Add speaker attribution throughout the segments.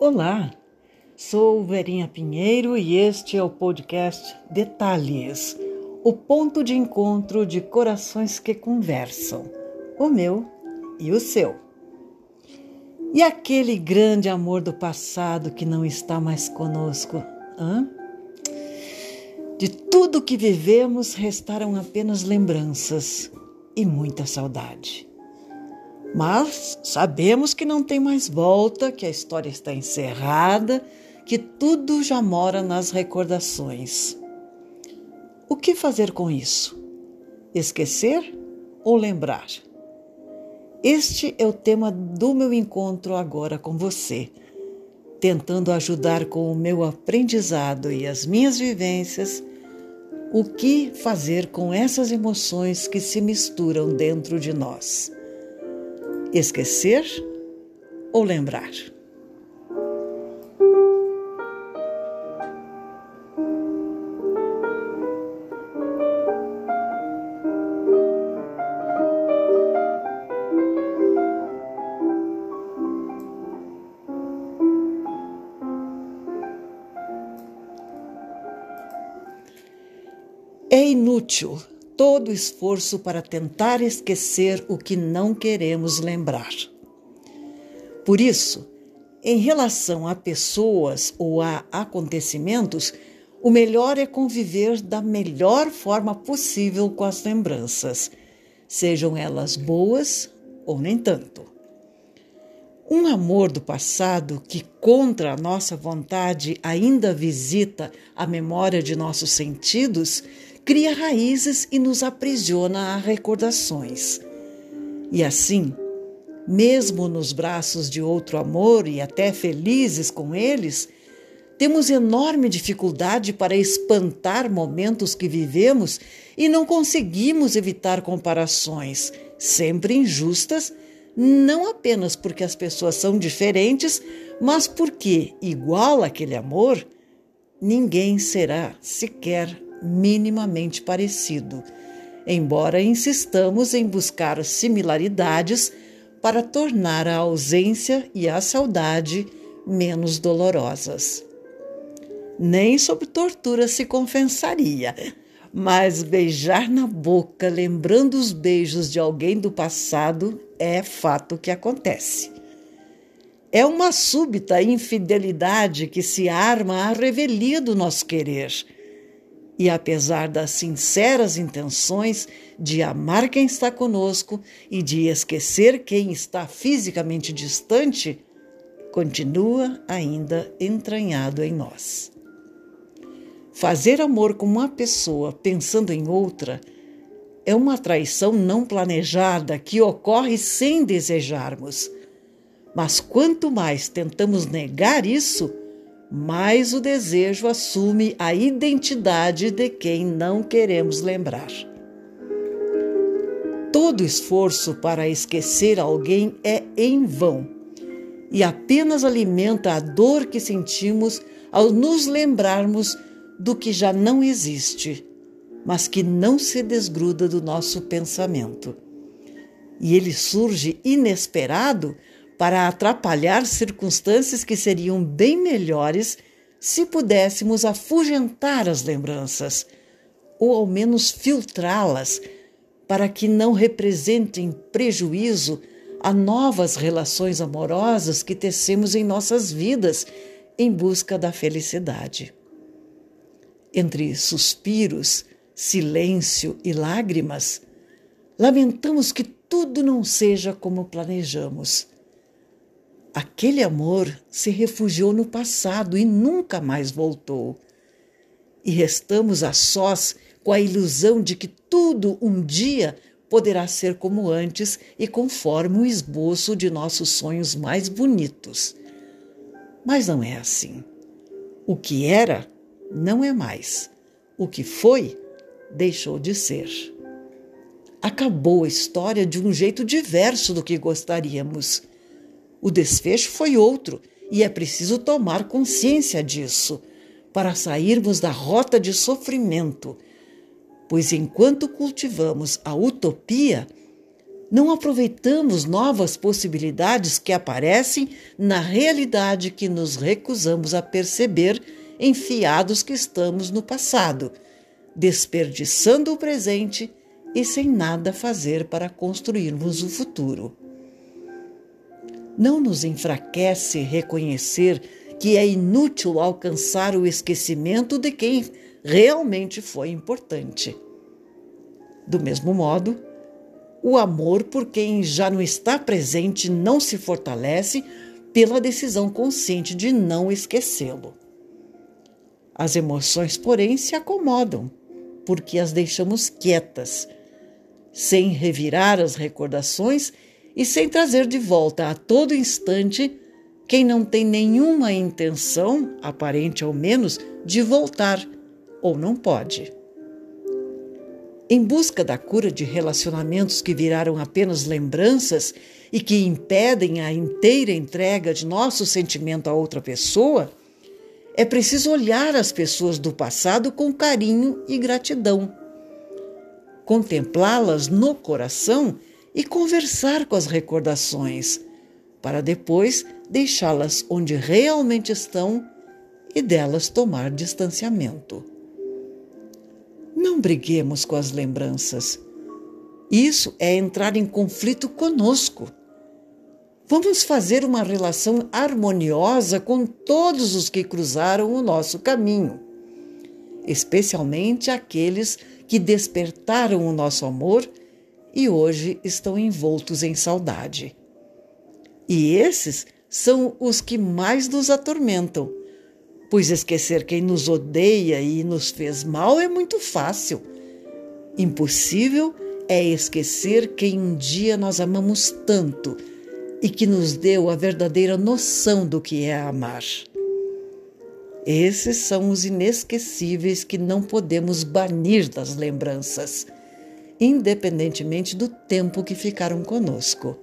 Speaker 1: Olá, sou Verinha Pinheiro e este é o podcast Detalhes o ponto de encontro de corações que conversam, o meu e o seu. E aquele grande amor do passado que não está mais conosco, hã? De tudo que vivemos restaram apenas lembranças e muita saudade. Mas sabemos que não tem mais volta, que a história está encerrada, que tudo já mora nas recordações. O que fazer com isso? Esquecer ou lembrar? Este é o tema do meu encontro agora com você, tentando ajudar com o meu aprendizado e as minhas vivências o que fazer com essas emoções que se misturam dentro de nós. Esquecer ou lembrar? É inútil todo esforço para tentar esquecer o que não queremos lembrar. Por isso, em relação a pessoas ou a acontecimentos, o melhor é conviver da melhor forma possível com as lembranças, sejam elas boas ou nem tanto. Um amor do passado que, contra a nossa vontade, ainda visita a memória de nossos sentidos cria raízes e nos aprisiona a recordações. E assim, mesmo nos braços de outro amor e até felizes com eles, temos enorme dificuldade para espantar momentos que vivemos e não conseguimos evitar comparações, sempre injustas, não apenas porque as pessoas são diferentes, mas porque, igual aquele amor, ninguém será sequer minimamente parecido, embora insistamos em buscar similaridades para tornar a ausência e a saudade menos dolorosas. Nem sob tortura se confessaria, mas beijar na boca lembrando os beijos de alguém do passado é fato que acontece. É uma súbita infidelidade que se arma à revelia do nosso querer e apesar das sinceras intenções de amar quem está conosco e de esquecer quem está fisicamente distante, continua ainda entranhado em nós. Fazer amor com uma pessoa pensando em outra é uma traição não planejada que ocorre sem desejarmos. Mas quanto mais tentamos negar isso, mais o desejo assume a identidade de quem não queremos lembrar. Todo esforço para esquecer alguém é em vão e apenas alimenta a dor que sentimos ao nos lembrarmos do que já não existe, mas que não se desgruda do nosso pensamento. E ele surge inesperado para atrapalhar circunstâncias que seriam bem melhores se pudéssemos afugentar as lembranças, ou ao menos filtrá-las, para que não representem prejuízo a novas relações amorosas que tecemos em nossas vidas em busca da felicidade. Entre suspiros, silêncio e lágrimas, lamentamos que tudo não seja como planejamos Aquele amor se refugiou no passado e nunca mais voltou. E restamos a sós com a ilusão de que tudo um dia poderá ser como antes e conforme o esboço de nossos sonhos mais bonitos. Mas não é assim. O que era, não é mais. O que foi, deixou de ser. Acabou a história de um jeito diverso do que gostaríamos o desfecho foi outro e é preciso tomar consciência disso para sairmos da rota de sofrimento, pois enquanto cultivamos a utopia, Não aproveitamos novas possibilidades que aparecem na realidade que nos recusamos a perceber, enfiados que estamos no passado, desperdiçando o presente e sem nada fazer para construirmos o futuro. Não nos enfraquece reconhecer que é inútil alcançar o esquecimento de quem realmente foi importante. Do mesmo modo, o amor por quem já não está presente não se fortalece pela decisão consciente de não esquecê-lo. As emoções, porém, se acomodam, porque as deixamos quietas, sem revirar as recordações e sem trazer de volta a todo instante quem não tem nenhuma intenção, aparente ao menos, de voltar ou não pode. Em busca da cura de relacionamentos que viraram apenas lembranças e que impedem a inteira entrega de nosso sentimento a outra pessoa, é preciso olhar as pessoas do passado com carinho e gratidão, contemplá-las no coração e conversar com as recordações, para depois deixá-las onde realmente estão e delas tomar distanciamento. Não briguemos com as lembranças. Isso é entrar em conflito conosco. Vamos fazer uma relação harmoniosa com todos os que cruzaram o nosso caminho, especialmente aqueles que despertaram o nosso amor e hoje estão envoltos em saudade. E esses são os que mais nos atormentam, pois esquecer quem nos odeia e nos fez mal é muito fácil. Impossível é esquecer quem um dia nós amamos tanto e que nos deu a verdadeira noção do que é amar. Esses são os inesquecíveis que não podemos banir das lembranças, independentemente do tempo que ficaram conosco.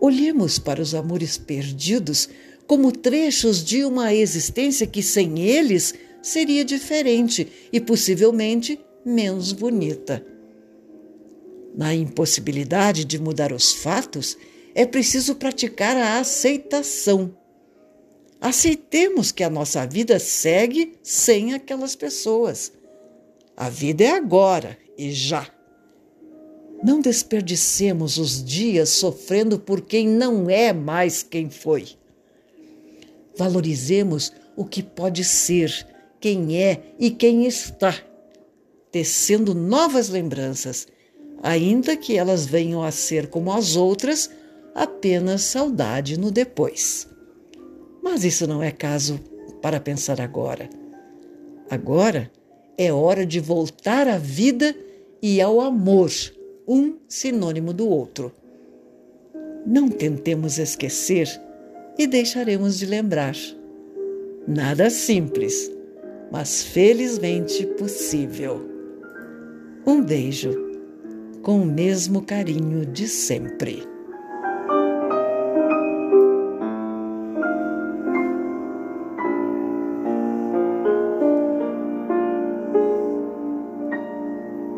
Speaker 1: Olhemos para os amores perdidos como trechos de uma existência que sem eles seria diferente e possivelmente menos bonita. Na impossibilidade de mudar os fatos, é preciso praticar a aceitação. Aceitemos que a nossa vida segue sem aquelas pessoas. A vida é agora e já. Não desperdicemos os dias sofrendo por quem não é mais quem foi. Valorizemos o que pode ser, quem é e quem está, tecendo novas lembranças, ainda que elas venham a ser como as outras, apenas saudade no depois. Mas isso não é caso para pensar agora. Agora é hora de voltar à vida e ao amor um sinônimo do outro. Não tentemos esquecer e deixaremos de lembrar. Nada simples, mas felizmente possível. Um beijo, com o mesmo carinho de sempre.